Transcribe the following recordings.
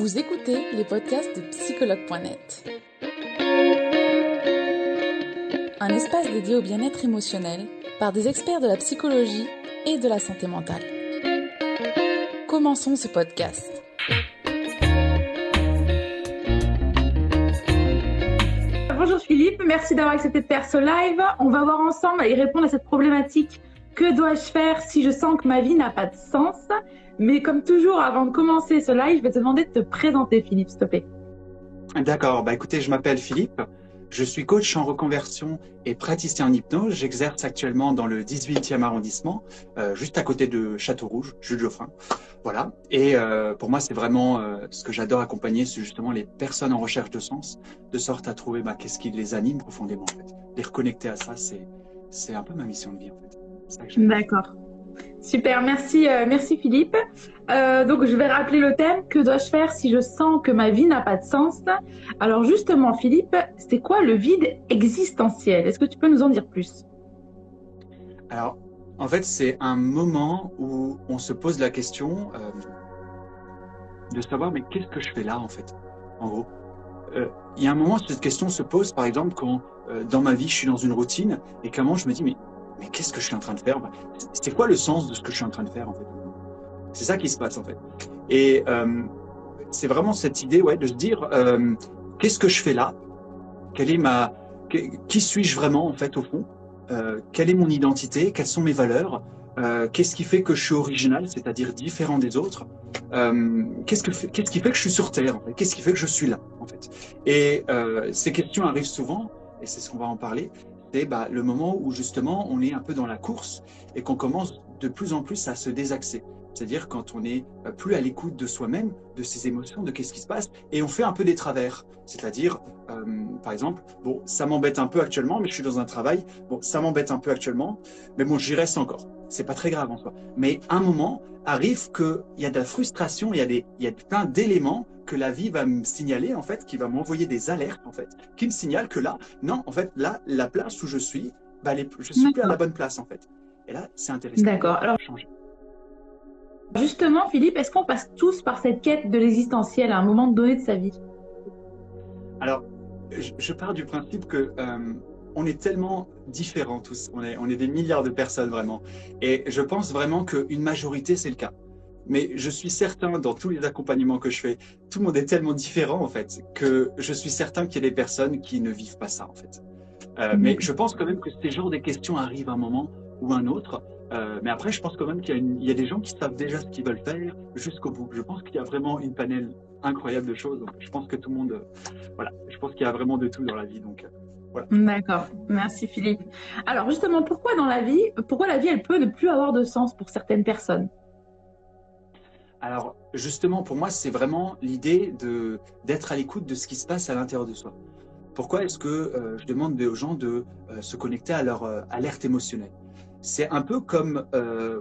Vous écoutez les podcasts de psychologue.net. Un espace dédié au bien-être émotionnel par des experts de la psychologie et de la santé mentale. Commençons ce podcast. Bonjour Philippe, merci d'avoir accepté de faire ce live. On va voir ensemble et répondre à cette problématique. Que dois-je faire si je sens que ma vie n'a pas de sens? Mais comme toujours, avant de commencer ce live, je vais te demander de te présenter Philippe, s'il te plaît. D'accord, bah écoutez, je m'appelle Philippe. Je suis coach en reconversion et praticien en hypnose. J'exerce actuellement dans le 18e arrondissement, euh, juste à côté de Château-Rouge, Jules Geoffrin. Voilà. Et euh, pour moi, c'est vraiment euh, ce que j'adore accompagner, c'est justement les personnes en recherche de sens, de sorte à trouver bah, qu'est-ce qui les anime profondément. En fait. Les reconnecter à ça, c'est c'est un peu ma mission de vie en fait. D'accord. Super, merci, euh, merci Philippe. Euh, donc je vais rappeler le thème. Que dois-je faire si je sens que ma vie n'a pas de sens? Alors justement, Philippe, c'est quoi le vide existentiel? Est-ce que tu peux nous en dire plus? Alors, en fait, c'est un moment où on se pose la question euh, de savoir, mais qu'est-ce que je fais là, en fait? En gros, il y a un moment cette question se pose, par exemple, quand dans ma vie, je suis dans une routine et moment, je me dis, mais mais qu'est-ce que je suis en train de faire C'est quoi le sens de ce que je suis en train de faire en fait? C'est ça qui se passe en fait. Et euh, c'est vraiment cette idée ouais, de se dire euh, qu'est-ce que je fais là? Quelle est ma qui suis-je vraiment en fait au fond? Euh, Quelle est mon identité? Quelles sont mes valeurs? Qu'est-ce qui fait que je suis original, c'est-à-dire différent des autres? Qu'est-ce que qu'est-ce qui fait que je suis sur terre Qu'est-ce qui fait que je suis là en fait? Et ces questions arrivent souvent et c'est ce qu'on va en parler c'est bah, le moment où justement on est un peu dans la course et qu'on commence de plus en plus à se désaxer. C'est-à-dire quand on est euh, plus à l'écoute de soi-même, de ses émotions, de qu'est-ce qui se passe, et on fait un peu des travers. C'est-à-dire, euh, par exemple, bon, ça m'embête un peu actuellement, mais je suis dans un travail. Bon, ça m'embête un peu actuellement, mais bon, j'y reste encore. C'est pas très grave en soi. Mais un moment arrive qu'il y a de la frustration, il y a, des, il y a plein d'éléments que la vie va me signaler, en fait, qui va m'envoyer des alertes, en fait, qui me signalent que là, non, en fait, là, la place où je suis, bah, je suis plus à la bonne place, en fait. Et là, c'est intéressant. D'accord. Alors, changer. Justement, Philippe, est-ce qu'on passe tous par cette quête de l'existentiel à un moment donné de sa vie? Alors, je, pars du principe que euh, on est tellement différents tous. On est, on est des milliards de personnes vraiment. Et je pense vraiment qu'une majorité, c'est le cas. Mais je suis certain, dans tous les accompagnements que je fais, tout le monde est tellement différent, en fait, que je suis certain qu'il y a des personnes qui ne vivent pas ça, en fait. Euh, mais je pense quand même que ces genres de questions arrivent à un moment ou un autre. Euh, mais après, je pense quand même qu'il y, y, a des gens qui savent déjà ce qu'ils veulent faire jusqu'au bout. Je pense qu'il y a vraiment une panel incroyable de choses. Donc, je pense que tout le monde, euh, voilà, je pense qu'il y a vraiment de tout dans la vie. Donc, voilà. D'accord, merci Philippe. Alors justement, pourquoi dans la vie, pourquoi la vie, elle peut ne plus avoir de sens pour certaines personnes? Alors, justement, pour moi, c'est vraiment l'idée d'être à l'écoute de ce qui se passe à l'intérieur de soi. Pourquoi est-ce que euh, je demande aux gens de euh, se connecter à leur euh, alerte émotionnelle? C'est un peu comme,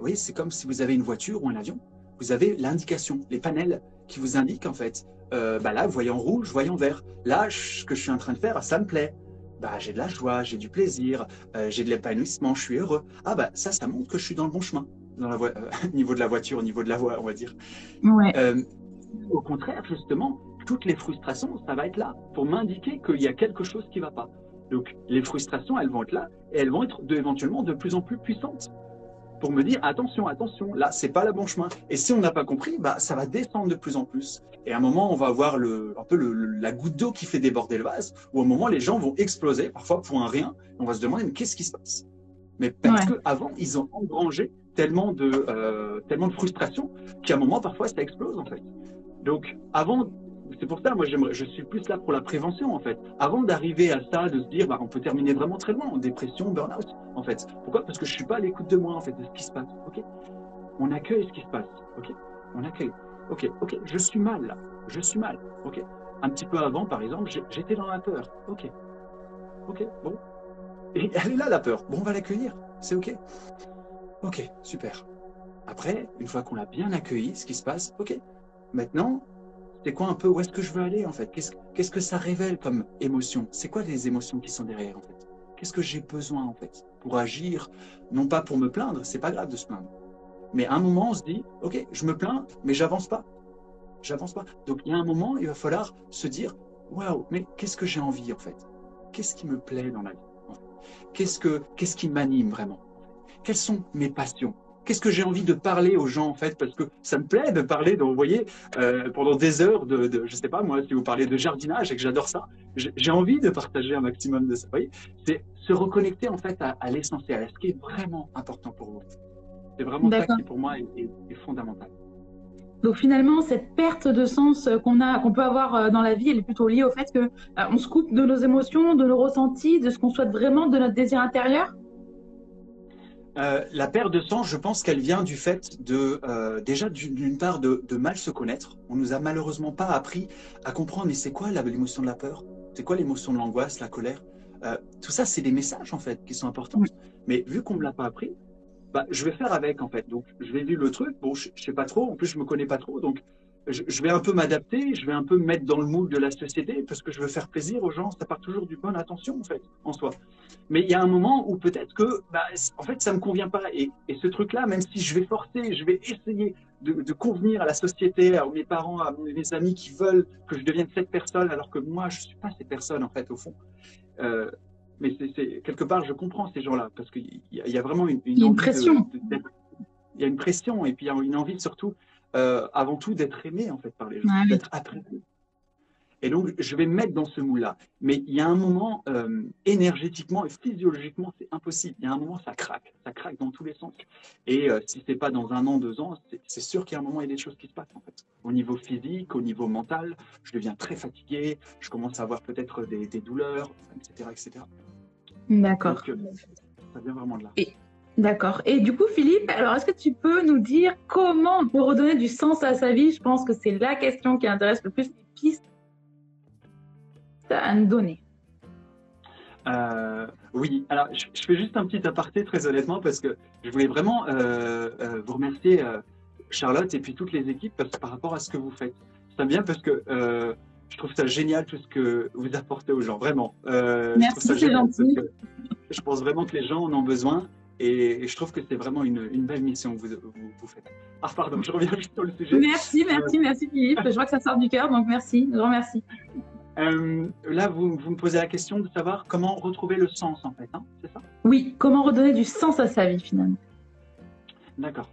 oui, c'est comme si vous avez une voiture ou un avion. Vous avez l'indication, les panels qui vous indiquent en fait. bah là, voyant rouge, voyant vert. Là, ce que je suis en train de faire, ça me plaît. Bah, j'ai de la joie, j'ai du plaisir, j'ai de l'épanouissement, je suis heureux. Ah bah ça, ça montre que je suis dans le bon chemin dans la euh, niveau de la voiture, au niveau de la voie, on va dire. Euh, au contraire, justement, toutes les frustrations, ça va être là pour m'indiquer qu'il y a quelque chose qui ne va pas. Donc, les frustrations, elles vont être là et elles vont être de, éventuellement de plus en plus puissantes pour me dire attention, attention, là, c'est pas le bon chemin. Et si on n'a pas compris, bah, ça va descendre de plus en plus. Et à un moment, on va avoir le, un peu la goutte d'eau qui fait déborder le vase, ou au moment, les gens vont exploser, parfois pour un rien. On va se demander, mais qu'est-ce qui se passe? Mais parce qu'avant, ils ont engrangé tellement de, euh, tellement de frustration qu'à un moment, parfois, ça explose, en fait. Donc, avant, c'est pour ça, moi, je suis plus là pour la prévention, en fait. Avant d'arriver à ça, de se dire, bah, on peut terminer vraiment très loin, en dépression, burn-out, en fait. Pourquoi? Parce que je suis pas à l'écoute de moi, en fait, de ce qui se passe. OK? On accueille ce qui se passe. OK? On accueille. OK, OK, je suis mal, là. Je suis mal. OK? Un petit peu avant, par exemple, j'étais dans la peur. OK? OK, bon. Elle est là, la peur. Bon, on va l'accueillir. C'est OK. Ok, super. Après, une fois qu'on l'a bien accueilli, ce qui se passe, ok. Maintenant, c'est quoi un peu où est-ce que je veux aller en fait? Qu'est-ce que ça révèle comme émotion? C'est quoi les émotions qui sont derrière en fait? Qu'est-ce que j'ai besoin en fait? Pour agir Non pas pour me plaindre, c'est pas grave de se plaindre. Mais à un moment, on se dit, ok, je me plains, mais j'avance pas. j'avance pas. Donc il y a un moment, il va falloir se dire, waouh, mais qu'est-ce que j'ai envie en fait? Qu'est-ce qui me plaît dans la vie Qu'est-ce que qu'est-ce qui m'anime vraiment? Quelles sont mes passions? Qu'est-ce que j'ai envie de parler aux gens en fait? Parce que ça me plaît de parler, de, vous voyez, euh, pendant des heures de, de, je sais pas moi, si vous parlez de jardinage et que j'adore ça, j'ai envie de partager un maximum de ça. Vous voyez, c'est se reconnecter en fait à, à l'essentiel, à ce qui est vraiment important pour vous. C'est vraiment ça qui pour moi est, est, est fondamental. Donc finalement, cette perte de sens qu'on a, qu'on peut avoir euh, dans la vie, elle est plutôt liée au fait que euh, on se coupe de nos émotions, de nos ressentis, de ce qu'on souhaite vraiment, de notre désir intérieur? Euh, la perte de sens, je pense qu'elle vient du fait de euh, déjà d'une part de, de, mal se connaître. On nous a malheureusement pas appris à comprendre mais c'est quoi l'émotion de la peur, c'est quoi l'émotion de l'angoisse, la colère? Euh, tout ça, c'est des messages en fait qui sont importants. Mais vu qu'on me l'a pas appris, bah, je vais faire avec en fait. Donc, je vais vivre le truc. Bon, je, je sais pas trop. En plus, je me connais pas trop. Donc, je, vais un peu m'adapter. Je vais un peu me mettre dans le moule de la société parce que je veux faire plaisir aux gens. Ça part toujours du bonne attention en fait, en soi. Mais il y a un moment où peut-être que, bah, en fait, ça me convient pas. Et, et ce truc-là, même si je vais forcer, je vais essayer de, de, convenir à la société, à mes parents, à mes amis qui veulent que je devienne cette personne, alors que moi, je suis pas cette personne en fait au fond. Euh, mais c'est quelque part, je comprends ces gens-là parce qu'il y, y, a vraiment une, une, une pression. Il y a une pression et puis il y a une envie surtout, euh, avant tout, d'être aimé en fait par les gens, ouais, d'être apprécié. Et donc, je vais me mettre dans ce moule-là. Mais il y a un moment, euh, énergétiquement et physiologiquement, c'est impossible. Il y a un moment, ça craque. Ça craque dans tous les sens. Et euh, si ce n'est pas dans un an, deux ans, c'est sûr qu'il y a un moment, il y a des choses qui se passent, en fait. Au niveau physique, au niveau mental, je deviens très fatigué. Je commence à avoir peut-être des, des, douleurs, etc. etc. D'accord. Euh, ça vient vraiment de là. Et... D'accord. Et du coup, Philippe, alors est-ce que tu peux nous dire comment on peut redonner du sens à sa vie? Je pense que c'est la question qui intéresse le plus les pistes à nous donner euh, Oui, alors je, je, fais juste un petit aparté très honnêtement parce que je voulais vraiment euh, euh, vous remercier Charlotte et puis toutes les équipes parce par rapport à ce que vous faites. Ça bien parce que je trouve ça génial tout ce que vous apportez aux gens, vraiment. Merci, gentil. Je pense vraiment que les gens en ont besoin et, et je trouve que c'est vraiment une, une, belle mission que vous, vous, vous, faites. Ah pardon, je reviens juste sur le sujet. Merci, merci, merci Philippe. Je vois que ça sort du cœur, donc merci, grand merci. Euh, là, vous, vous, me posez la question de savoir comment retrouver le sens, en fait, hein, c'est ça? Oui, comment redonner du sens à sa vie, finalement. D'accord.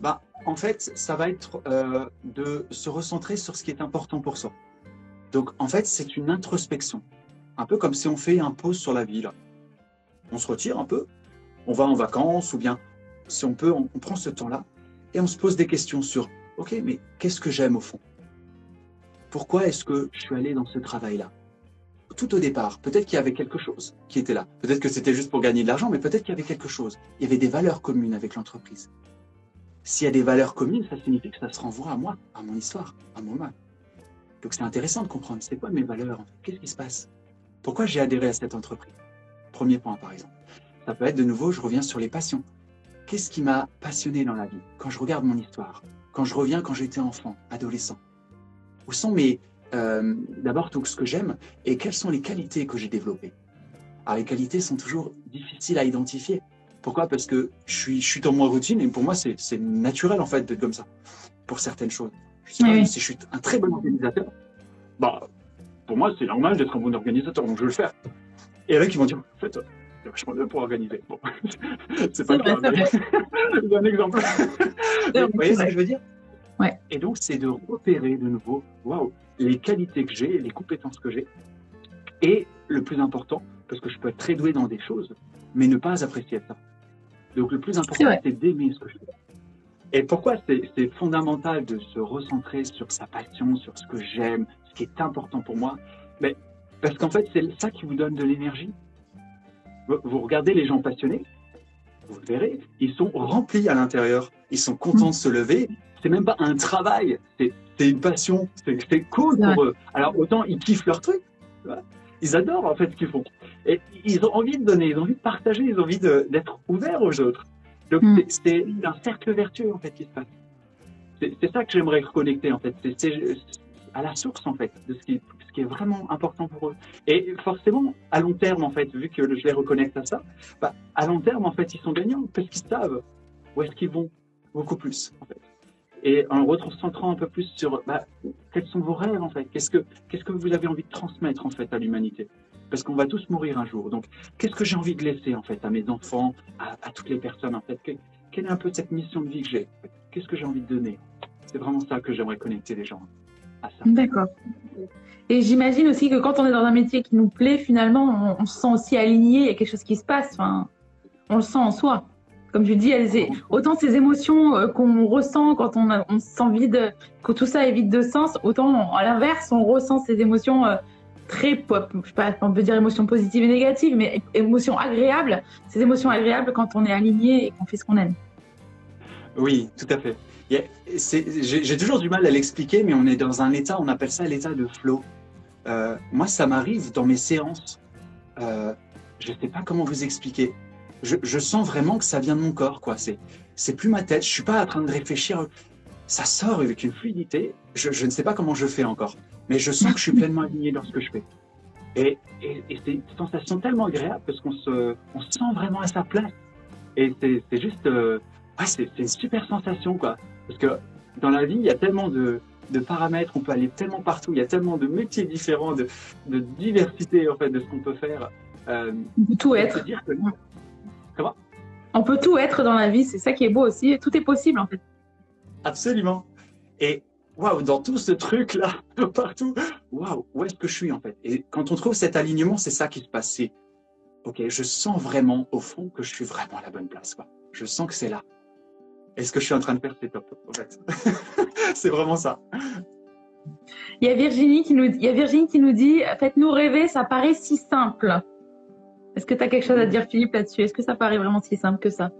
Bah, en fait, ça va être euh, de se recentrer sur ce qui est important pour soi. Donc, en fait, c'est une introspection. Un peu comme si on fait un pause sur la vie, là. On se retire un peu, on va en vacances, ou bien, si on peut, on, prend ce temps-là, et on se pose des questions sur, OK, mais qu'est-ce que j'aime au fond? Pourquoi est-ce que je suis allé dans ce travail-là? Tout au départ, peut-être qu'il y avait quelque chose qui était là. Peut-être que c'était juste pour gagner de l'argent, mais peut-être qu'il y avait quelque chose. Il y avait des valeurs communes avec l'entreprise. S'il y a des valeurs communes, ça signifie que ça se renvoie à moi, à mon histoire, à mon moi. Donc c'est intéressant de comprendre, c'est quoi mes valeurs Qu'est-ce qui se passe? Pourquoi j'ai adhéré à cette entreprise? Premier point, par exemple. Ça peut être de nouveau, je reviens sur les passions. Qu'est-ce qui m'a passionné dans la vie Quand je regarde mon histoire, quand je reviens quand j'étais enfant, adolescent, où sont mes euh, d'abord tout ce que j'aime et quelles sont les qualités que j'ai développées? Alors les qualités sont toujours difficiles à identifier. Pourquoi? Parce que je suis, je suis dans mon routine et pour moi c'est naturel en fait d'être comme ça pour certaines choses. Je sais oui. si je suis un très bon organisateur, bah pour moi c'est normal d'être un bon organisateur donc je vais le faire. Et là qui vont dire en fait vachement bien pour organiser. Bon, c'est pas grave. C'est un exemple. Vous voyez ce que je veux dire Ouais. Et donc, c'est de repérer de nouveau, waouh, les qualités que j'ai, les compétences que j'ai. Et le plus important, parce que je peux être très doué dans des choses, mais ne pas apprécier ça. Donc, le plus important, c'est d'aimer ce que je fais. Et pourquoi c'est fondamental de se recentrer sur sa passion, sur ce que j'aime, ce qui est important pour moi? Mais, Parce qu'en fait, c'est ça qui vous donne de l'énergie. Vous regardez les gens passionnés, vous le verrez, ils sont remplis à l'intérieur. Ils sont contents de se lever. C'est même pas un travail, c'est une passion. C'est cool pour eux. Alors autant ils kiffent leur truc. Ils adorent en fait ce qu'ils font. Et ils ont envie de donner, ils ont envie de partager, ils ont envie d'être ouverts aux autres. Donc mm. c'est un cercle vertueux en fait qui se passe. C'est ça que j'aimerais reconnecter en fait. C'est à la source en fait de ce qui, qui est vraiment important pour eux. Et forcément, à long terme en fait, vu que je les reconnecte à ça, bah, à long terme en fait, ils sont gagnants parce qu'ils savent où est-ce qu'ils vont beaucoup plus en fait. et en recentrant un peu plus sur bah, quels sont vos rêves en fait, qu'est-ce que que vous avez envie de transmettre en fait à l'humanité, parce qu'on va tous mourir un jour. Donc qu'est-ce que j'ai envie de laisser en fait à mes enfants, à toutes les personnes en fait, quelle est un peu cette mission de vie que j'ai, qu'est-ce que j'ai envie de donner? C'est vraiment ça que j'aimerais connecter les gens à ça. D'accord. Et j'imagine aussi que quand on est dans un métier qui nous plaît, finalement, on, se sent aussi aligné, il y a quelque chose qui se passe. Enfin, on le sent en soi. Comme je dis, autant ces émotions euh, qu'on ressent quand on, a, on que tout ça est vide de sens, autant à l'inverse, on ressent ces émotions euh, très pop, je sais pas, on peut dire émotions positives et négatives, mais émotions agréables, ces émotions agréables quand on est aligné et qu'on fait ce qu'on aime. Oui, tout à fait. J'ai toujours du mal à l'expliquer, mais on est dans un état, on appelle ça l'état de flow. Euh, moi, ça m'arrive dans mes séances. Euh, je ne sais pas comment vous expliquer je, sens vraiment que ça vient de mon corps, quoi. C'est, plus ma tête. Je suis pas en train de réfléchir. Ça sort avec une fluidité. Je, ne sais pas comment je fais encore, mais je sens que je suis pleinement aligné dans ce que je fais. Et, c'est une sensation tellement agréable parce qu'on se, on se sent vraiment à sa place. Et c'est, juste, euh, c'est, une super sensation, quoi. Parce que dans la vie, il y a tellement de, paramètres, on peut aller tellement partout, il y a tellement de métiers différents, de, diversité en fait de ce qu'on peut faire. Euh, tout être. Dire que, on peut tout être dans la vie, c'est ça qui est beau aussi. Tout est possible en fait. Absolument. Et waouh, dans tout ce truc là, partout, waouh, où est-ce que je suis en fait? Et quand on trouve cet alignement, c'est ça qui se passe. ok, je sens vraiment au fond que je suis vraiment à la bonne place. Quoi. Je sens que c'est là. Et ce que je suis en train de faire, top. En fait, c'est vraiment ça. Il y a Virginie qui nous, il y a Virginie qui nous dit, faites-nous rêver, ça paraît si simple. Est-ce que tu as quelque chose à dire, Philippe, là-dessus? Est-ce que ça paraît vraiment si simple que ça?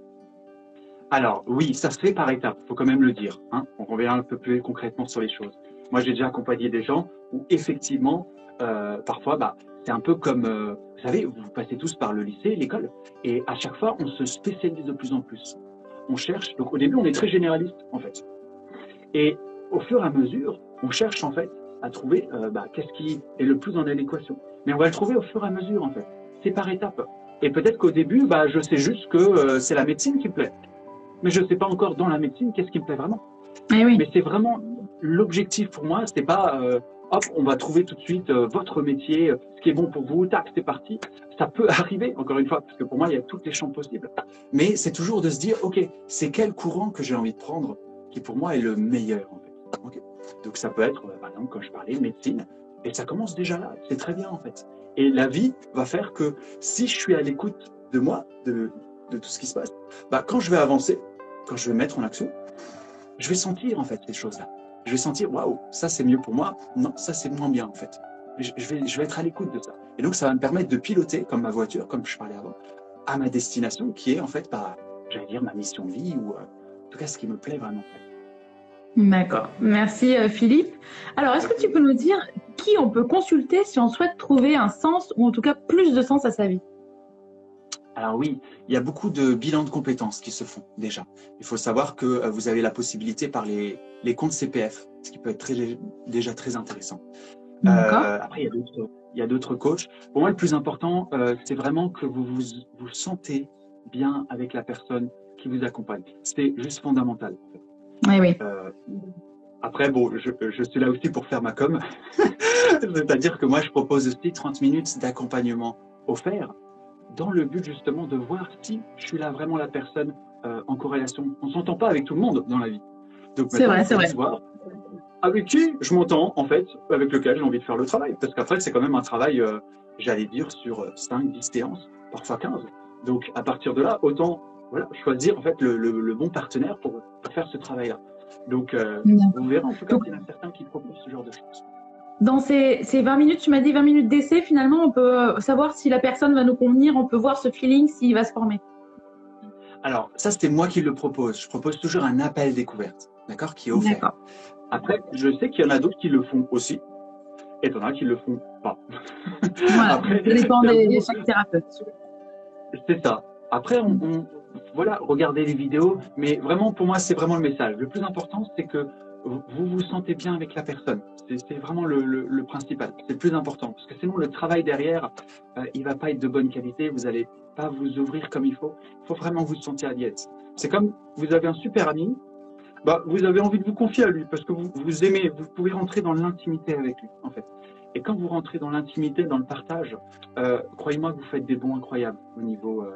Alors, oui, ça se fait par étapes, il faut quand même le dire. Hein. On revient un peu plus concrètement sur les choses. Moi, j'ai déjà accompagné des gens où, effectivement, euh, parfois, bah, c'est un peu comme, euh, vous savez, vous passez tous par le lycée, l'école, et à chaque fois, on se spécialise de plus en plus. On cherche, donc au début, on est très généraliste, en fait. Et au fur et à mesure, on cherche, en fait, à trouver euh, bah, qu'est-ce qui est le plus en adéquation. Mais on va le trouver au fur et à mesure, en fait c'est par étapes. Et peut-être qu'au début, bah, je sais juste que euh, c'est la médecine qui me plaît. Mais je ne sais pas encore dans la médecine qu'est-ce qui me plaît vraiment. Eh oui. Mais c'est vraiment l'objectif pour moi. C'est pas euh, on va trouver tout de suite euh, votre métier, ce qui est bon pour vous, tac, c'est parti. Ça peut arriver, encore une fois, parce que pour moi, il y a toutes les champs possibles. Mais c'est toujours de se dire, OK, c'est quel courant que j'ai envie de prendre qui pour moi est le meilleur. Fait. Donc ça peut être, par exemple, quand je parlais de médecine, et ça commence déjà là, c'est très bien en fait. Et la vie va faire que si je suis à l'écoute de moi, de, de, tout ce qui se passe, bah, quand je vais avancer, quand je vais mettre en action, je vais sentir en fait ces choses-là. Je vais sentir, waouh, ça c'est mieux pour moi, non, ça c'est moins bien en fait. Je, vais, je vais être à l'écoute de ça. Et donc ça va me permettre de piloter, comme ma voiture, comme je parlais avant, à ma destination qui est en fait, bah, j'allais dire, ma mission de vie ou euh, en tout cas ce qui me plaît vraiment. D'accord. Merci euh, Philippe. Alors, est-ce que tu peux nous dire qui on peut consulter si on souhaite trouver un sens ou en tout cas plus de sens à sa vie? Alors oui, il y a beaucoup de bilans de compétences qui se font déjà. Il faut savoir que euh, vous avez la possibilité par les, les comptes CPF, ce qui peut être très, déjà très intéressant. Euh, après, il y a d'autres coachs. Pour moi, le plus important, euh, c'est vraiment que vous, vous vous sentez bien avec la personne qui vous accompagne. C'est juste fondamental. Oui, oui. Euh, après, bon, je, je, suis là aussi pour faire ma com. C'est-à-dire que moi, je propose aussi 30 minutes d'accompagnement offert dans le but justement de voir si je suis là vraiment la personne euh, en corrélation. On ne s'entend pas avec tout le monde dans la vie. Donc, c'est vrai, c'est vrai. Voir avec qui je m'entends, en fait, avec lequel j'ai envie de faire le travail. Parce qu'après, c'est quand même un travail, euh, j'allais dire, sur 5, 10 séances, parfois 15. Donc, à partir de là, autant voilà, choisir en fait le, le, bon partenaire pour, faire ce travail-là. Donc, euh, on verra en tout cas qu'il y en a certains qui proposent ce genre de choses. Dans ces, ces 20 minutes, tu m'as dit 20 minutes d'essai, finalement, on peut euh, savoir si la personne va nous convenir, on peut voir ce feeling, s'il va se former. Alors, ça, c'était moi qui le propose. Je propose toujours un appel découverte, d'accord, qui est offert. Après, je sais qu'il y en a d'autres qui le font aussi, et il y en a qui le font pas. Voilà, Après, ça dépend des, chaque thérapeute. C'est ça. Après, on, voilà, regardez les vidéos, mais vraiment, pour moi, c'est vraiment le message. Le plus important, c'est que vous vous sentez bien avec la personne. C'est vraiment le, principal. C'est le plus important. Parce que sinon, le travail derrière, euh, il va pas être de bonne qualité. Vous allez pas vous ouvrir comme il faut. Il faut vraiment vous sentir à l'aise. C'est comme vous avez un super ami bah, vous avez envie de vous confier à lui parce que vous, vous aimez, vous pouvez rentrer dans l'intimité avec lui, en fait. Et quand vous rentrez dans l'intimité, dans le partage, euh, croyez-moi que vous faites des bons incroyables au niveau, euh,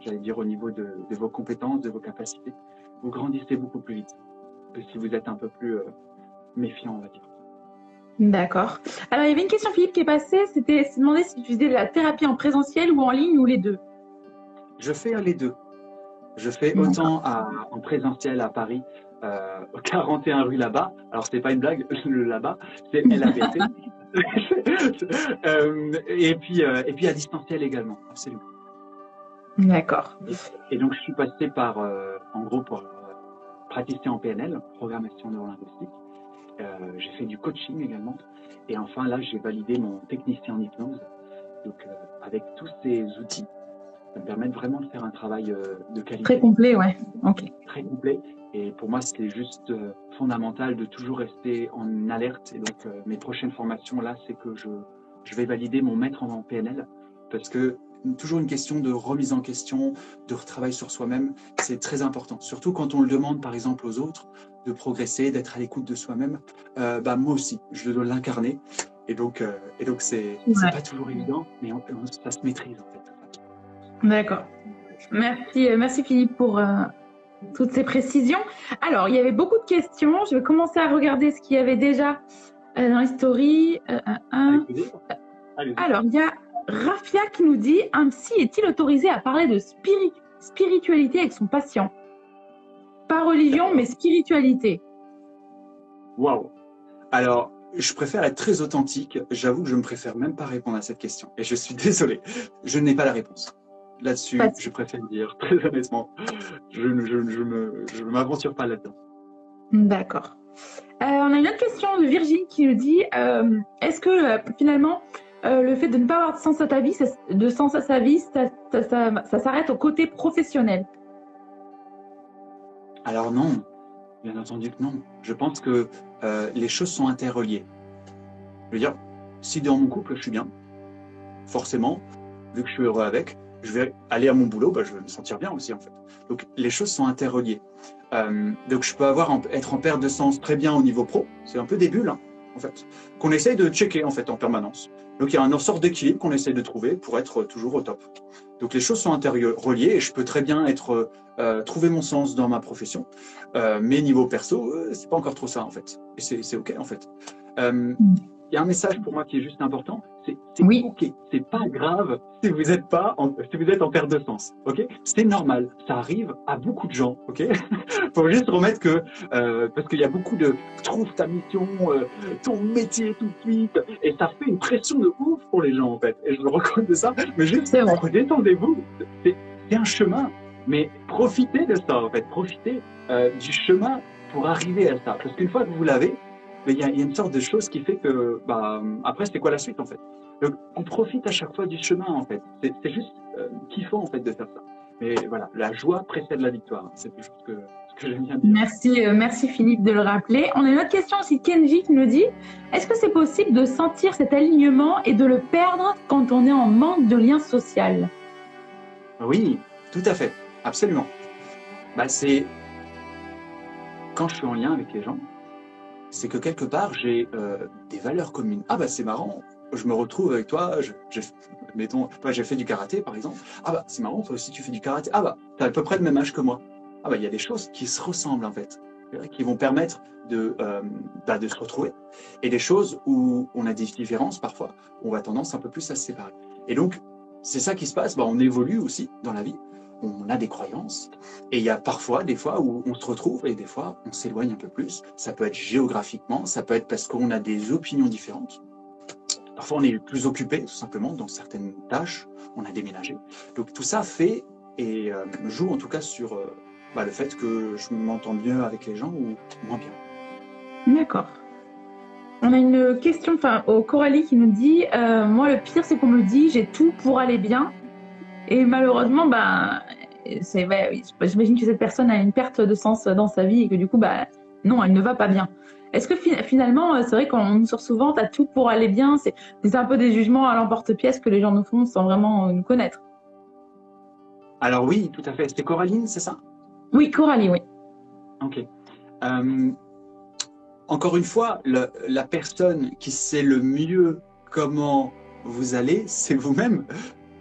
j'allais dire au niveau de, vos compétences, de vos capacités. Vous grandissez beaucoup plus vite si vous êtes un peu plus euh, méfiant, on va dire. D'accord. Alors, il y avait une question, Philippe, qui est passée. C'était se demander si tu faisais de la thérapie en présentiel ou en ligne ou les deux. Je fais les deux. Je fais autant à, en présentiel à Paris, euh, au 41 rue là-bas. Alors, c'est pas une blague, le là-bas, c'est LABT. euh, et, puis, euh, et puis à distanciel également, absolument. D'accord. Et, et, donc, je suis passé par, euh, en gros, pour euh, pratiquer en PNL, programmation neurolinguistique. Euh, j'ai fait du coaching également. Et enfin, là, j'ai validé mon technicien en hypnose. Donc, euh, avec tous ces outils, ça me permet vraiment de faire un travail euh, de qualité. Très complet, ouais. Ok. Très complet. Et pour moi, c'est juste fondamental de toujours rester en alerte. Et donc, mes prochaines formations, là, c'est que je, je vais valider mon maître en PNL parce que toujours une question de remise en question, de retravail sur soi-même, c'est très important. Surtout quand on le demande, par exemple, aux autres, de progresser, d'être à l'écoute de soi-même. Euh, bah, moi aussi, je dois l'incarner. Et donc, euh, et donc c'est ouais. pas toujours évident, mais on, on, ça se maîtrise en fait. D'accord. Merci, merci Philippe pour euh, toutes ces précisions. Alors, il y avait beaucoup de questions. Je vais commencer à regarder ce qu'il y avait déjà dans l'historie. Alors, il y a Rafia qui nous dit un psy est-il autorisé à parler de spiri spiritualité avec son patient? Pas religion, mais spiritualité. Waouh Alors, je préfère être très authentique. J'avoue que je ne préfère même pas répondre à cette question. Et je suis désolé, je n'ai pas la réponse. Là-dessus, je préfère dire très honnêtement, je ne je, je m'aventure pas là-dedans. D'accord. Euh, on a une autre question de Virginie qui nous dit euh, est-ce que euh, finalement euh, le fait de ne pas avoir de sens à ta vie, de sens à sa vie, ça s'arrête au côté professionnel Alors non, bien entendu que non. Je pense que euh, les choses sont interreliées. Je veux dire, si dans mon couple je suis bien, forcément, vu que je suis heureux avec, je vais aller à mon boulot, bah, je vais me sentir bien aussi en fait. Donc les choses sont interreliées. Euh, donc je peux avoir être en perte de sens très bien au niveau pro, c'est un peu des bulles, hein, en fait, qu'on essaye de checker en fait en permanence. Donc il y a une sorte d'équilibre qu'on essaye de trouver pour être toujours au top. Donc les choses sont reliées et je peux très bien être euh, trouver mon sens dans ma profession, euh, mais niveau perso, euh, c'est pas encore trop ça en fait. Et c'est ok en fait. Euh, il y a un message pour moi qui est juste important, c'est oui. ok, c'est pas grave si vous êtes pas, en, si vous êtes en perte de sens, ok, c'est normal, ça arrive à beaucoup de gens, ok? Faut juste remettre que euh, parce qu'il y a beaucoup de trouve ta mission, euh, ton métier tout de suite, et ça fait une pression de ouf pour les gens en fait. Et je rends compte de ça, mais juste détendez-vous, c'est un chemin, mais profitez de ça en fait, profitez euh, du chemin pour arriver à ça, parce qu'une fois que vous l'avez mais il y, a, il y, a une sorte de chose qui fait que, bah, après, c'est quoi la suite, en fait? Donc, on profite à chaque fois du chemin, en fait. C'est juste euh, kiffant, en fait, de faire ça. Mais voilà, la joie précède la victoire. C'est quelque chose que, que j'aime bien dire. Merci, euh, merci Philippe de le rappeler. On a une autre question aussi, Kenji, qui nous dit est-ce que c'est possible de sentir cet alignement et de le perdre quand on est en manque de lien social? Oui, tout à fait, absolument. Bah, c'est quand je suis en lien avec les gens, c'est que quelque part, j'ai euh, des valeurs communes. Ah bah c'est marrant, je me retrouve avec toi, je, mettons, j'ai fait du karaté par exemple. Ah bah c'est marrant, toi aussi tu fais du karaté. Ah bah t'as à peu près le même âge que moi. Ah bah il y a des choses qui se ressemblent en fait, qui vont permettre de, euh, bah, de se retrouver. Et des choses où on a des différences parfois, on va tendance un peu plus à se séparer. Et donc, c'est ça qui se passe, bah, on évolue aussi dans la vie on a des croyances. Et il y a parfois des fois où on se retrouve et des fois on s'éloigne un peu plus. Ça peut être géographiquement, ça peut être parce qu'on a des opinions différentes. Parfois on est plus occupé tout simplement dans certaines tâches, on a déménagé. Donc tout ça fait et euh, joue en tout cas sur euh, bah, le fait que je m'entends mieux avec les gens ou moins bien. D'accord. On a une question enfin, au Coralie qui nous dit euh, Moi, le pire, c'est qu'on me dit j'ai tout pour aller bien, et malheureusement, bah, ouais, j'imagine que cette personne a une perte de sens dans sa vie et que du coup, bah, non, elle ne va pas bien. Est-ce que finalement, c'est vrai qu'on nous sort souvent, t'as tout pour aller bien, c'est, c'est un peu des jugements à l'emporte-pièce que les gens nous font sans vraiment nous connaître. Alors oui, tout à fait. C'était Coraline, c'est ça? Oui, Coralie, oui. Ok. Euh, encore une fois, le- la personne qui sait le mieux comment vous allez, c'est vous-même,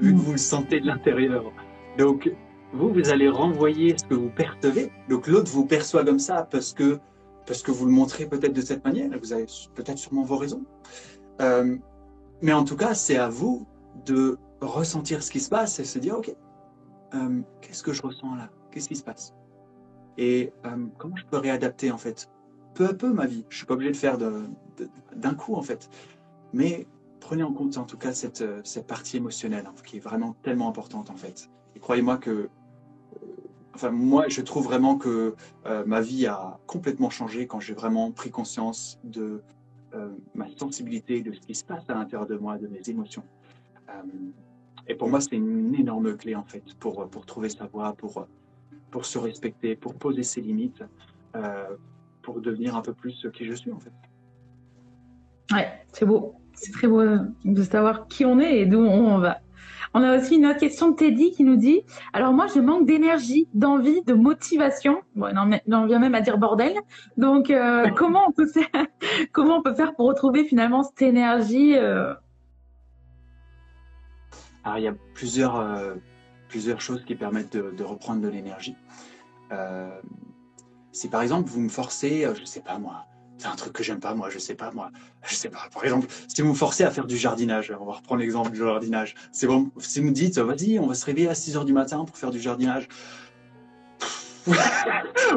vu que vous le sentez de l'intérieur. Donc, vous, vous allez renvoyer ce que vous percevez. Donc, l'autre vous perçoit comme ça parce que, parce que vous le montrez peut-être de cette manière. Vous avez peut-être sûrement vos raisons. Euh, mais en tout cas, c'est à vous de ressentir ce qui se passe et se dire, OK, euh, qu'est-ce que je ressens là? Qu'est-ce qui se passe? Et euh, comment je peux réadapter en fait? Peu à peu ma vie. Je suis pas obligé de faire d'un coup en fait. Mais prenez en compte en tout cas cette, euh, cette partie émotionnelle hein, qui est vraiment tellement importante en fait. Et croyez-moi que, euh, enfin moi je trouve vraiment que euh, ma vie a complètement changé quand j'ai vraiment pris conscience de ma sensibilité, de ce qui se passe à l'intérieur de moi, de mes émotions. Et pour moi c'est une énorme clé en fait pour, pour trouver sa voie, pour, pour se respecter, pour poser ses limites. pour devenir un peu plus qui je suis en fait. Ouais, c'est beau. C'est très beau euh, de savoir qui on est et d'où on va. On a aussi une autre question de Teddy qui nous dit Alors, moi, je manque d'énergie, d'envie, de motivation. Bon, on vient même à dire bordel. Donc, euh, comment, on peut faire, comment on peut faire pour retrouver finalement cette énergie euh, Alors, il y a plusieurs, euh, plusieurs choses qui permettent de, de reprendre de l'énergie. Si par exemple vous me forcez, je sais pas moi, c'est un truc que j'aime pas moi, je sais pas moi, je sais pas. Par exemple, si vous me forcez à faire du jardinage, on va reprendre l'exemple du jardinage. C'est bon, si vous me dites, vas-y, on va se réveiller à 6 heures du matin pour faire du jardinage. vous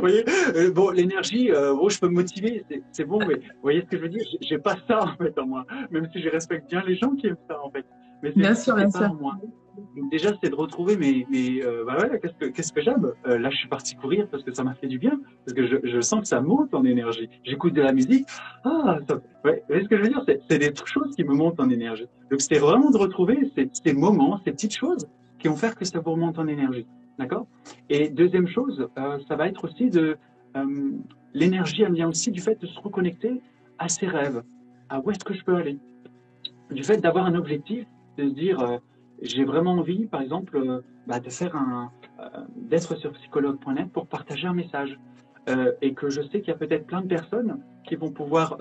voyez, euh, bon, l'énergie, euh, bon, je peux me motiver, c'est- bon, mais vous voyez ce que je veux dire? J'ai pas ça en fait en moi, même si je respecte bien les gens qui aiment ça en fait. Mais Bien sûr, bien sûr. Donc déjà, c'est de retrouver mes, mes euh, bah ouais, qu'est-ce que, qu'est-ce que j'aime? Euh, Là, je suis parti courir parce que ça m'a fait du bien, parce que je, je sens que ça monte en énergie. J'écoute de la musique, ah, ça, ouais, vous voyez ce que je veux dire? C'est c'est des choses qui me montent en énergie. Donc c'est vraiment de retrouver ces, ces moments, ces petites choses qui vont faire que ça vous remonte en énergie. D'accord? Et deuxième chose, euh, ça va être aussi de... euh, L'énergie, elle vient aussi du fait de se reconnecter à ses rêves, à où est-ce que je peux aller? Du fait d'avoir un objectif, de se dire, euh, j'ai vraiment envie, par exemple, euh, bah, de faire un, euh, d'être sur psychologue.net pour partager un message. Et que je sais qu'il y a peut-être plein de personnes qui vont pouvoir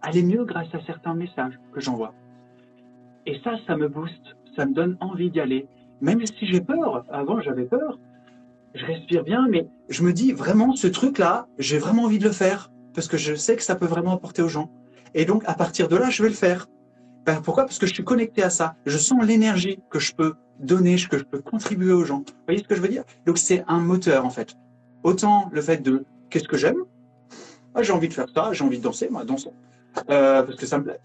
aller mieux grâce à certains messages que j'envoie. Et ça, ça me booste, ça me donne envie d'y aller. Même si j'ai peur, avant j'avais peur, je respire bien, mais je me dis vraiment, ce truc-là, j'ai vraiment envie de le faire, parce que je sais que ça peut vraiment apporter aux gens. Et donc, à partir de là, je vais le faire. Ben, pourquoi? Parce que je suis connecté à ça. Je sens l'énergie que je peux donner, que je peux contribuer aux gens. Vous voyez ce que je veux dire? Donc, c'est un moteur, en fait. Autant le fait de qu'est-ce que j'aime? Ah, J'ai envie de faire ça, j'ai envie de danser, moi, dansons. Euh, parce que ça me plaît.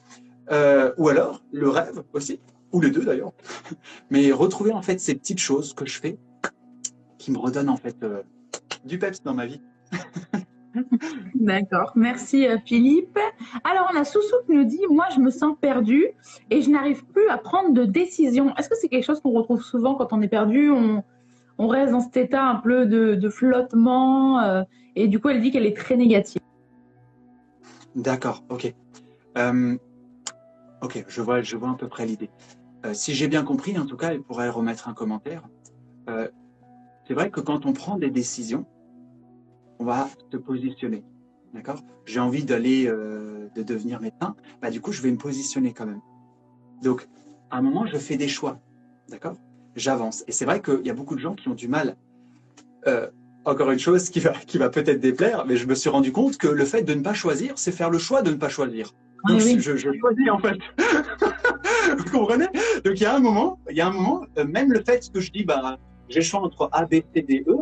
Euh, ou alors, le rêve aussi, ou les deux d'ailleurs. Mais retrouver, en fait, ces petites choses que je fais qui me redonnent, en fait, euh, du peps dans ma vie. D'accord, merci euh, Philippe. Alors on a Soussou qui nous dit Moi je me sens perdu et je n'arrive plus à prendre de décision. Est-ce que c'est quelque chose qu'on retrouve souvent quand on est perdu? On, reste dans cet état un peu de, flottement euh, et du coup elle dit qu'elle est très négative. D'accord, ok. Euh, ok, je vois, je vois à peu près l'idée. Si j'ai bien compris, en tout cas, elle pourrait remettre un commentaire. C'est vrai que quand on prend des décisions, on va se positionner. D'accord? J'ai envie d'aller, euh, de devenir médecin, bah, du coup, je vais me positionner quand même. Donc, à un moment, je fais des choix. D'accord? J'avance. Et c'est vrai qu'il y a beaucoup de gens qui ont du mal. Euh, encore une chose qui va, qui va peut-être déplaire, mais je me suis rendu compte que le fait de ne pas choisir, c'est faire le choix de ne pas choisir. Oui, Donc, oui. je, je choisis en fait. Vous comprenez? Donc il y a un moment, il y a un moment, euh, même le fait que je dis bah j'ai le choix entre A, B, C, D, E,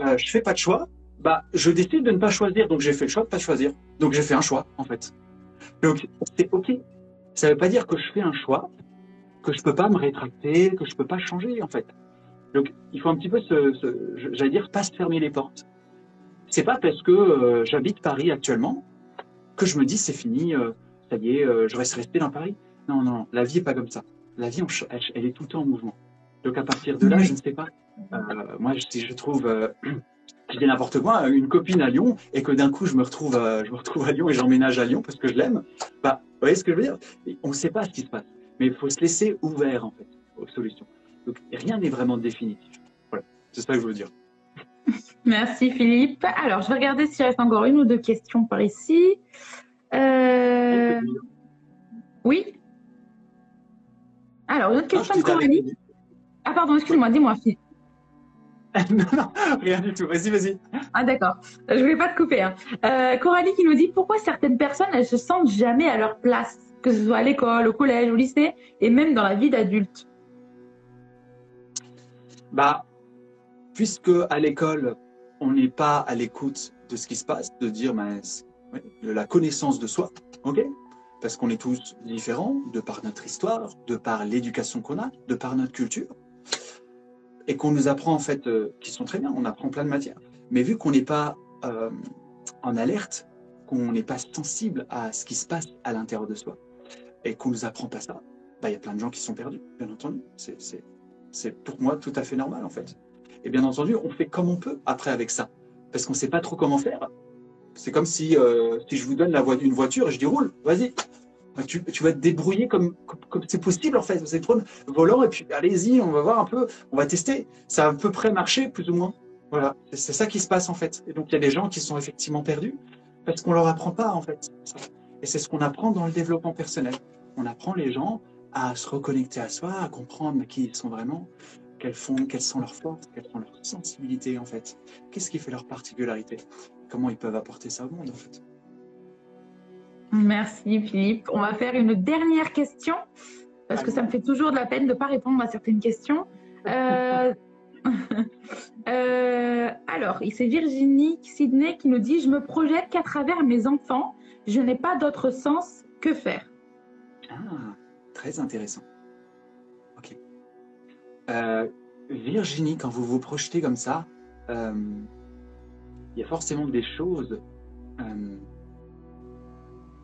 euh, je fais pas de choix, bah je décide de ne pas choisir, donc j'ai fait le choix de pas choisir. Donc j'ai fait un choix en fait. Donc c'est ok. Ça veut pas dire que je fais un choix, que je peux pas me rétracter, que je peux pas changer en fait. Donc il faut un petit peu se, se- j'allais dire pas se fermer les portes. C'est pas parce que euh, j'habite Paris actuellement que je me dis c'est fini, euh, ça y est, euh, je reste resté dans Paris. Non, non, la vie est pas comme ça. La vie, on elle, elle est tout le temps en mouvement. Donc à partir de là, je ne sais pas. Moi, je- si je trouve, je dis n'importe quoi, une copine à Lyon, et que d'un coup je me retrouve, à, je me retrouve à Lyon et j'emménage à Lyon parce que je l'aime. Bah, vous voyez ce que je veux dire? On ne sait pas ce qui se passe, mais il faut se laisser ouvert en fait aux solutions. Donc rien n'est vraiment définitif. Voilà, c'est ça que je veux dire. Merci Philippe. Alors, je vais regarder s'il reste encore une ou deux questions par ici. Euh, Oui Alors, une autre question de Coralie. Ah, pardon, excuse-moi, dis-moi, Philippe. non, non, rien du tout. Vas-y, vas-y. Ah, d'accord. Je ne vais pas te couper. hein. Euh, Coralie qui nous dit pourquoi certaines personnes, elles se sentent jamais à leur place, que ce soit à l'école, au collège, au lycée, et même dans la vie d'adulte? Bah, puisque à l'école, on n'est pas à l'écoute de ce qui se passe, de dire ben, de la connaissance de soi, ok? Parce qu'on est tous différents, de par notre histoire, de par l'éducation qu'on a, de par notre culture, et qu'on nous apprend en fait, euh, qui sont très bien, on apprend plein de matières. Mais vu qu'on n'est pas euh, en alerte, qu'on n'est pas sensible à ce qui se passe à l'intérieur de soi, et qu'on nous apprend pas ça, bah, il y a plein de gens qui sont perdus, bien entendu. C'est pour moi tout à fait normal en fait. Et bien entendu, on fait comme on peut après avec ça, parce qu'on ne sait pas trop comment faire. C'est comme si, euh, si je vous donne la voie d'une voiture et je dis roule, vas-y. Tu, vas te débrouiller comme c'est possible en fait. Prendre le volant et puis allez-y, on va voir un peu, on va tester. Ça a à peu près marché plus ou moins. Voilà, c'est c'est ça qui se passe en fait. Et donc il y a des gens qui sont effectivement perdus parce qu'on leur apprend pas en fait. Et c'est ce qu'on apprend dans le développement personnel. On apprend les gens à se reconnecter à soi, à comprendre qui ils sont vraiment, quelles, quelles sont leurs forces, quelles sont leurs sensibilités en fait. Qu'est-ce qui fait leur particularité? Comment ils peuvent apporter ça au monde en fait? Merci Philippe. On va faire une dernière question, parce que ça me fait toujours de la peine de ne pas répondre à certaines questions. Euh, euh, alors, c'est Virginie Sydney qui nous dit Je me projette qu'à travers mes enfants, je n'ai pas d'autre sens que faire. Ah, très intéressant. Ok. Euh, Virginie, quand vous vous projetez comme ça, il y a forcément des choses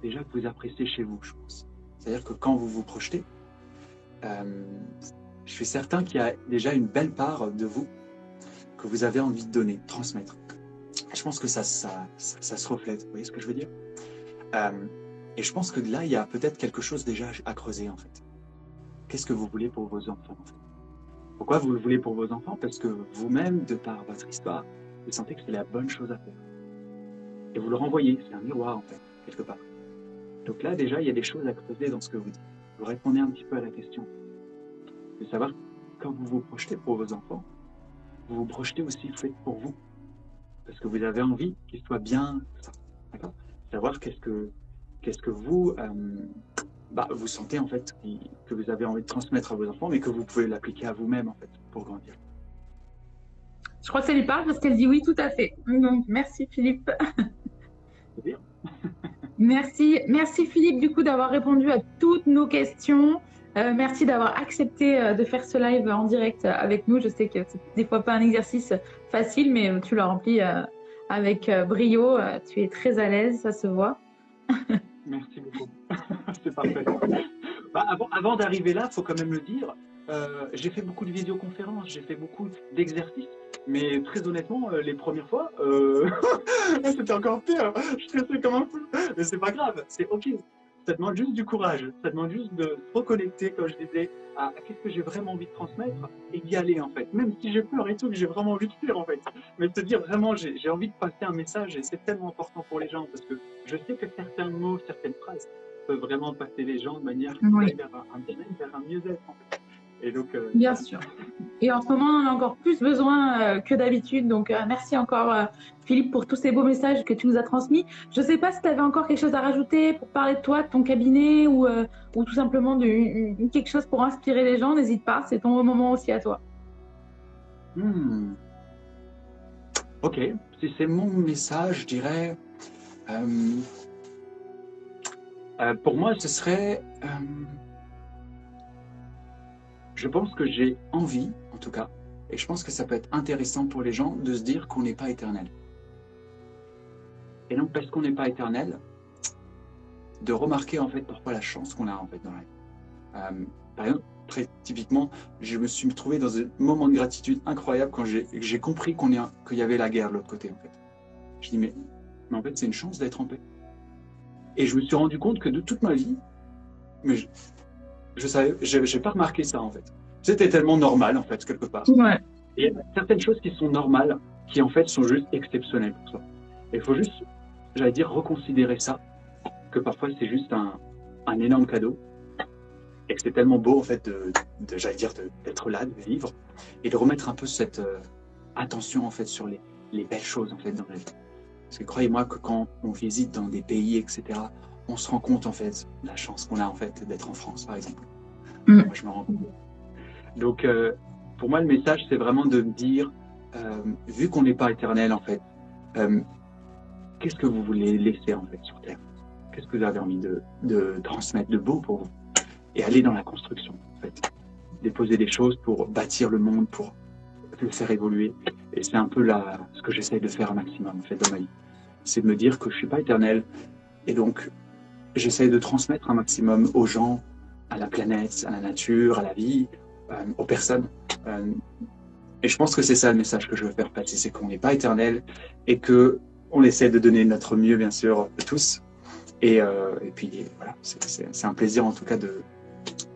déjà que vous appréciez chez vous, je pense. C'est-à-dire que quand vous vous projetez, euh, je suis certain qu'il y a déjà une belle part de vous que vous avez envie de donner, de transmettre. Je pense que ça, ça, ça, se reflète. Vous voyez ce que je veux dire? Euh, Et je pense que là, il y a peut-être quelque chose déjà à creuser en fait. Qu'est-ce que vous voulez pour vos enfants Pourquoi vous le voulez pour vos enfants? Parce que vous-même, de par votre histoire, vous sentez que c'est la bonne chose à faire. Et vous le renvoyez, c'est un miroir en fait, quelque part. Donc là, déjà, il y a des choses à creuser dans ce que vous. Vous répondez un petit peu à la question. De savoir, quand vous vous projetez pour vos enfants, vous vous projetez aussi fait pour vous. Parce que vous avez envie qu'ils soient bien. D'accord? Savoir qu'est-ce que, qu'est-ce que vous, euh, bah, vous sentez en fait que vous avez envie de transmettre à vos enfants, mais que vous pouvez l'appliquer à vous-même en fait pour grandir. Je crois que ça lui parle parce qu'elle dit oui, tout à fait. Donc, merci Philippe. Merci, merci Philippe du coup d'avoir répondu à toutes nos questions. Euh, merci d'avoir accepté euh, de faire ce live en direct euh, avec nous. Je sais que c'est des fois pas un exercice facile, mais tu l'as rempli avec brio. Tu es très à l'aise, ça se voit. Merci beaucoup. C'est parfait. Bah, avant avant d'arriver là, il faut quand même le dire, euh, j'ai fait beaucoup de vidéoconférences, j'ai fait beaucoup d'exercices, mais très honnêtement, euh, les premières fois, euh, c'était encore pire. Je stressais comme un fou. Mais c'est pas grave, c'est ok. Ça demande juste du courage, ça demande juste de se reconnecter, comme je disais, à, à qu'est-ce que j'ai vraiment envie de transmettre et d'y aller en fait. Même si j'ai peur et tout, que j'ai vraiment envie de fuir en fait. Mais de te dire vraiment, j'ai envie de passer un message et c'est tellement important pour les gens parce que je sais que certains mots, certaines phrases peuvent vraiment passer les gens de manière Oui. vers un vers un mieux-être. En fait. Et donc, euh, Bien sûr. Et en ce moment, on en a encore plus besoin euh, que d'habitude. Donc, euh, merci encore, Philippe, pour tous ces beaux messages que tu nous as transmis. Je ne sais pas si tu avais encore quelque chose à rajouter pour parler de toi, de ton cabinet ou, ou tout simplement de, quelque chose pour inspirer les gens. N'hésite pas, c'est ton moment aussi à toi. hmm. ok, si c'est mon message, je dirais, pour moi, ce serait, je pense que j'ai envie, en tout cas, et je pense que ça peut être intéressant pour les gens de se dire qu'on n'est pas éternel. Et donc, parce qu'on n'est pas éternel, de remarquer en fait parfois la chance qu'on a en fait dans la vie. Euh, par exemple, très typiquement, je me suis trouvé dans un moment de gratitude incroyable quand j'ai compris qu'on qu'il y avait la guerre de l'autre côté en fait. Je dis mais, mais en fait c'est une chance d'être en paix. Et je me suis rendu compte que de toute ma vie, je savais, j'ai pas remarqué ça en fait. C'était tellement normal en fait quelque part. Ouais. Et il y a certaines choses qui sont normales qui en fait sont juste exceptionnels pour toi. Il faut juste, j'allais dire, reconsidérer ça, que parfois c'est juste un, un énorme cadeau et que c'est tellement beau en fait de, de j'allais dire d'être là de vivre et de remettre un peu cette euh, attention en fait sur les, les, belles choses en fait dans la vie parce que croyez-moi que quand on visite dans des pays etc on se rend compte en fait de la chance qu'on a en fait d'être en France par exemple mm. moi je me rends compte donc euh, pour moi le message c'est vraiment de me dire euh, vu qu'on n'est pas éternel en fait euh, qu'est-ce que vous voulez laisser en fait sur terre? Qu'est-ce que vous avez envie de, de transmettre de beau pour vous? Et aller dans la construction, en fait. Déposer des choses pour bâtir le monde, pour le faire évoluer. Et c'est un peu là ce que j'essaye de faire un maximum, en fait, dans ma vie. C'est de me dire que je suis pas éternel. Et donc, j'essaye de transmettre un maximum aux gens, à la planète, à la nature, à la vie, euh, aux personnes. Euh, et je pense que c'est ça le message que je veux faire passer, c'est qu'on n'est pas éternel et que on essaie de donner notre mieux, bien sûr, tous. Et, euh, et puis voilà, c'est un plaisir en tout cas de,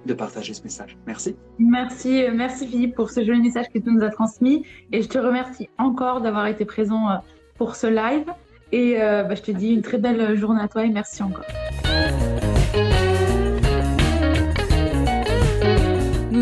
de partager ce message. Merci. Merci, merci Philippe pour ce joli message que tu nous as transmis. Et je te remercie encore d'avoir été présent pour ce live. Et bah, je te dis une très belle journée à toi et merci encore.